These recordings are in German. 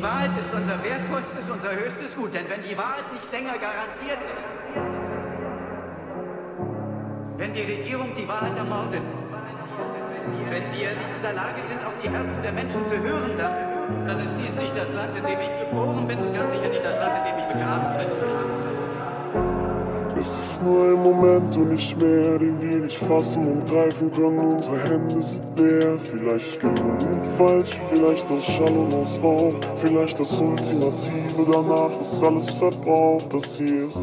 Die Wahrheit ist unser wertvollstes, unser höchstes Gut, denn wenn die Wahrheit nicht länger garantiert ist, wenn die Regierung die Wahrheit ermordet, wenn wir nicht in der Lage sind, auf die Herzen der Menschen zu hören, dann, dann ist dies nicht das Land, in dem ich geboren bin und ganz sicher nicht das Land, in dem ich begraben sein möchte. Es ist nur ein Moment und nicht mehr, den wir nicht fassen und greifen können. Unsere Hände sind leer. Vielleicht genug falsch, vielleicht aus Schall und aus Rauch. Vielleicht das Ultimative danach ist alles verbraucht. Das hier ist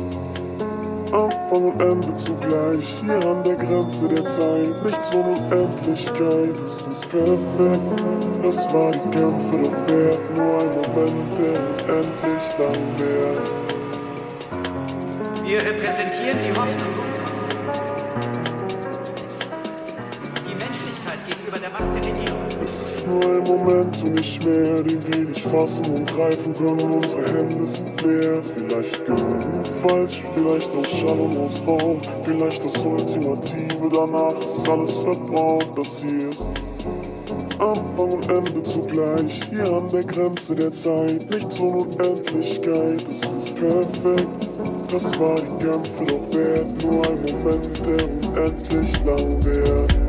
Anfang und Ende zugleich. Hier an der Grenze der Zeit, nichts ohne Unendlichkeit. Es ist perfekt, das war die Kämpfe doch wert. Nur ein Moment, der unendlich lang währt. Wir repräsentieren die Hoffnung. Die Menschlichkeit gegenüber der Macht der Regierung. Es ist nur ein Moment und nicht mehr, den wir nicht fassen und greifen können. Unsere Hände sind leer. Vielleicht genug falsch, vielleicht aus Schall und aus Raum. Vielleicht das Ultimative danach ist alles verbraucht. Das hier Anfang und Ende zugleich. Hier an der Grenze der Zeit, nichts ohne Unendlichkeit. Es ist perfekt. Das war die Kämpfe doch wert, nur ein Moment, der unendlich lang währt.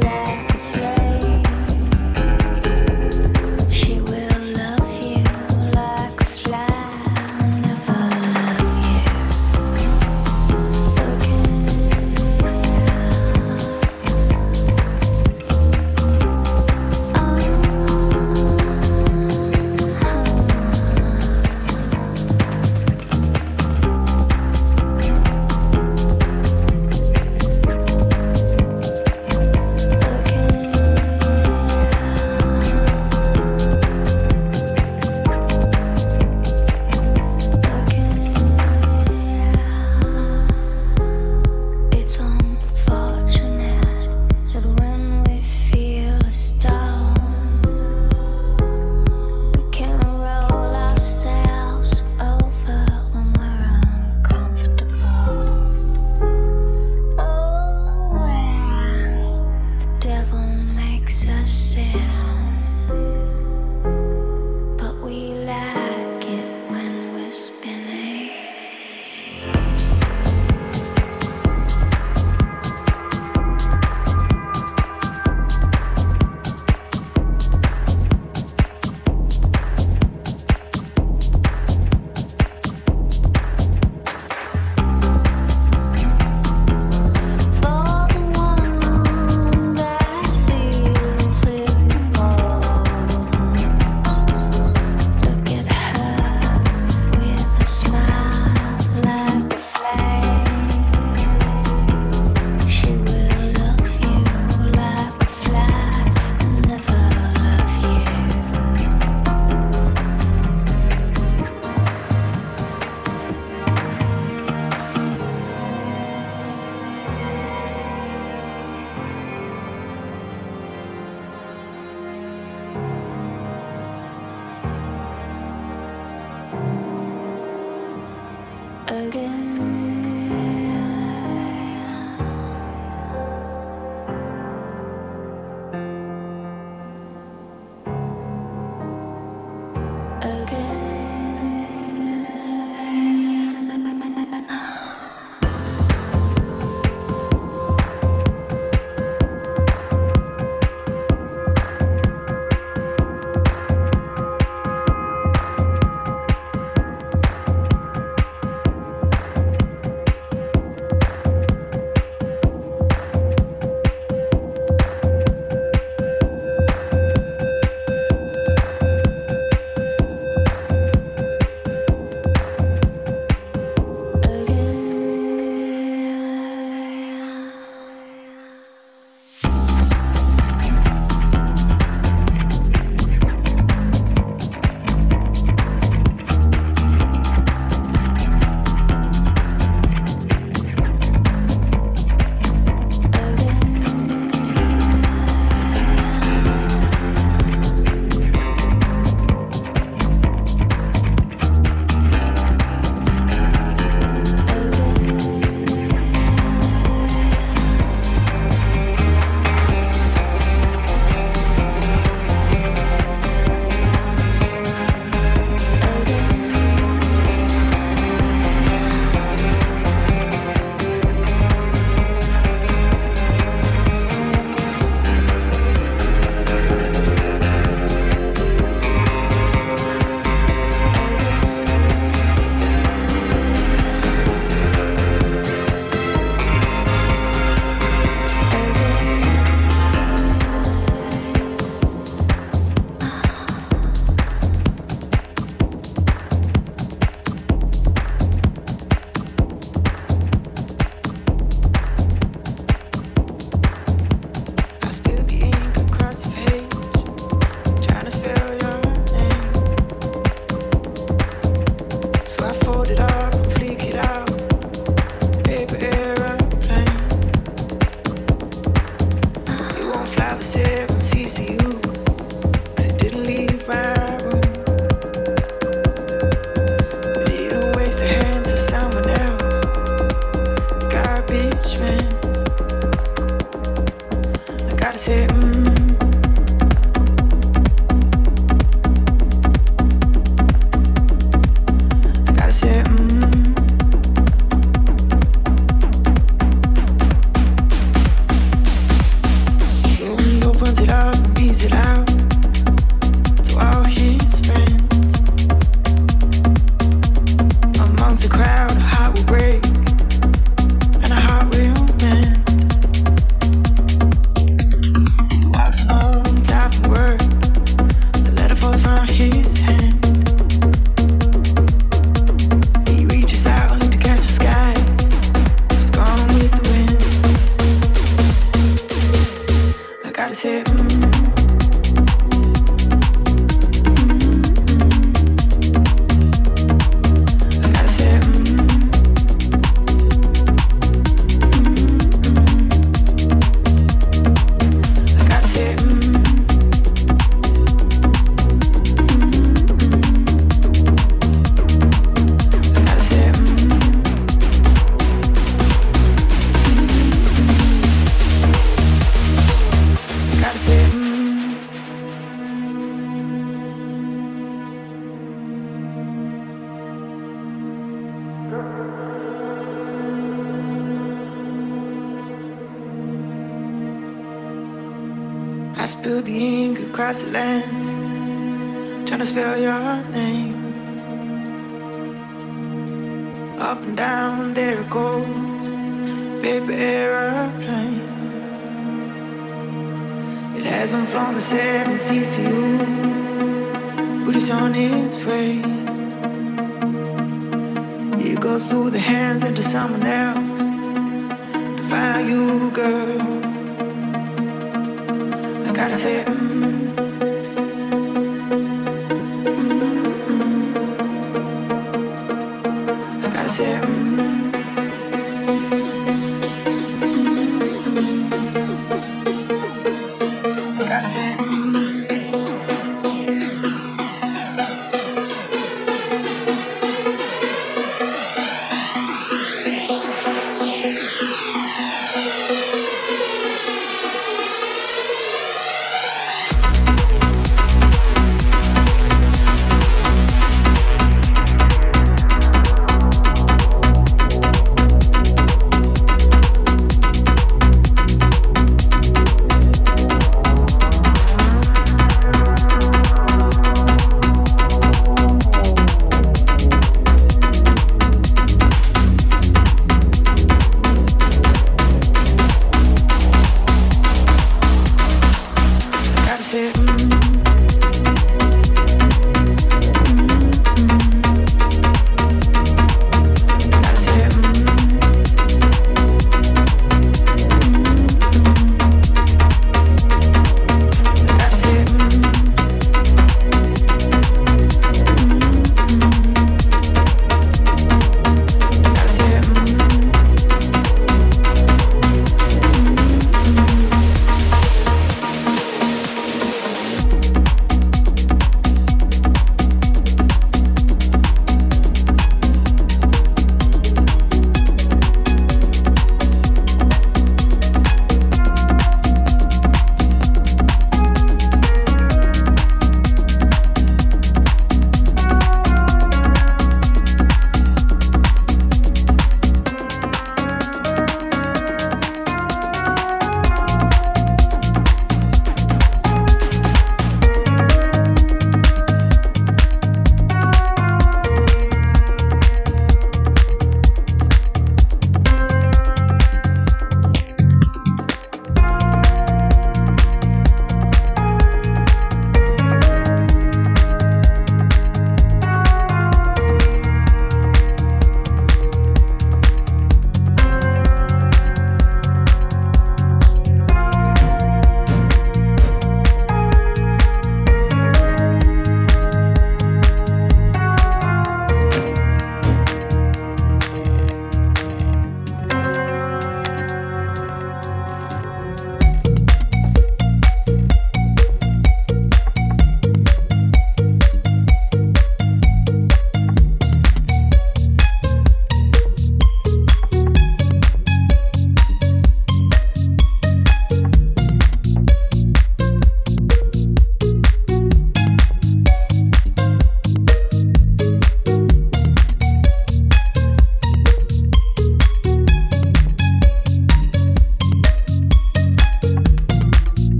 left.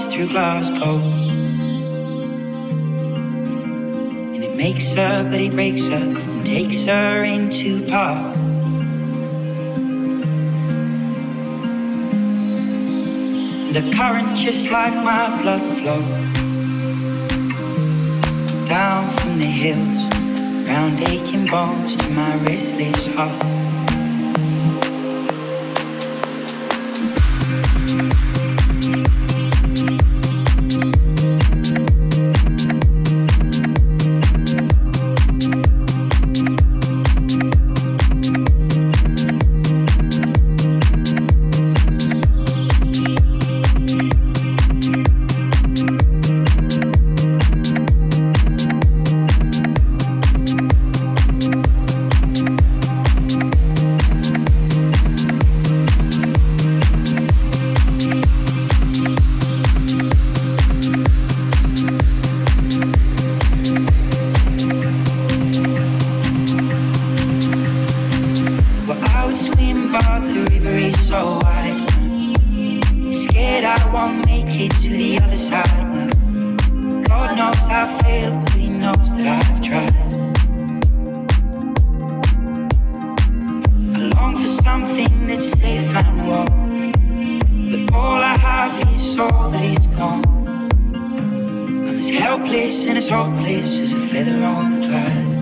Runs through Glasgow. And it makes her, but it breaks her, and takes her into park. And the current, just like my blood flow down from the hills, round aching bones to my restless heart. hopeless and it's hopeless as a feather on the cloud.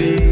be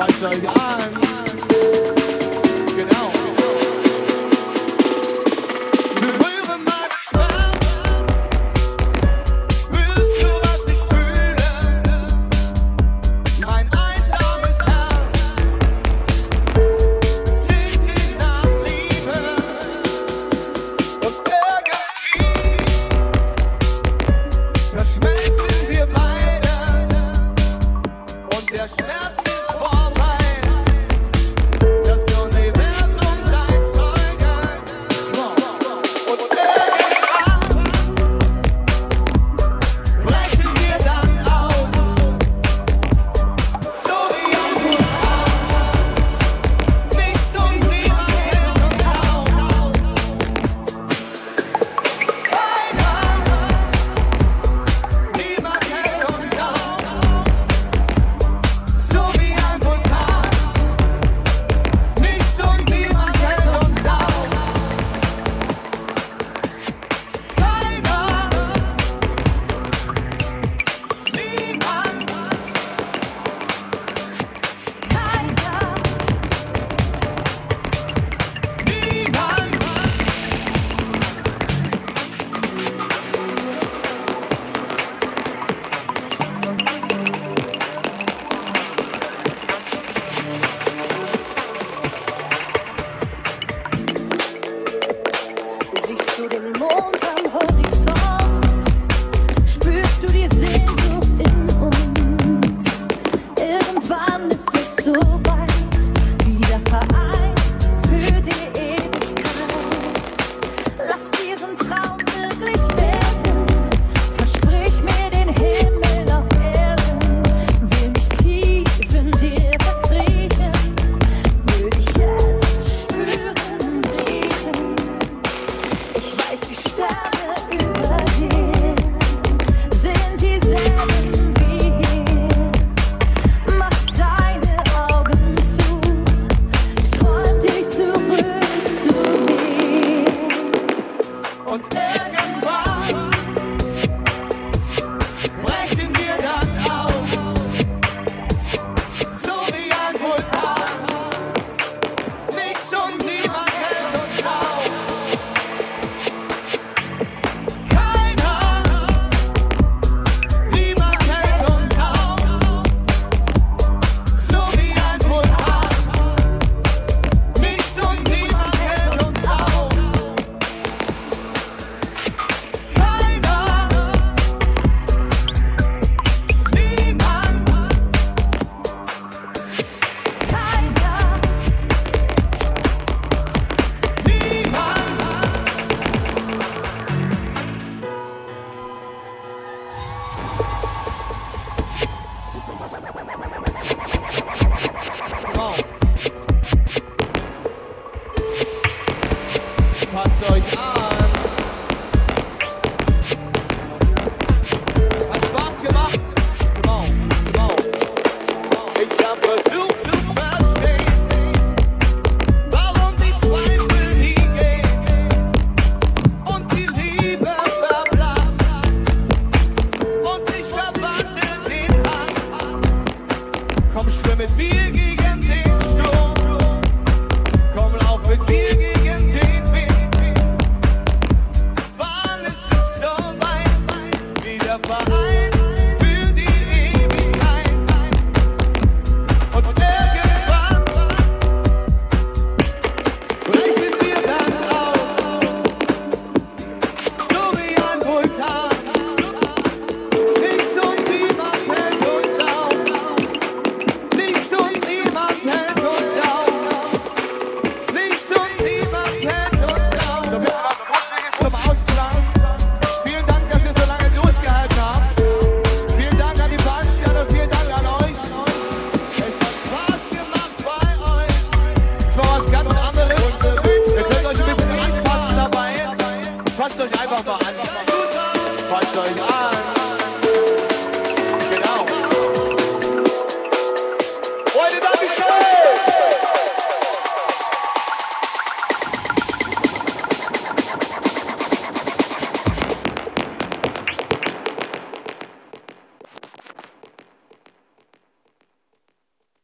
an.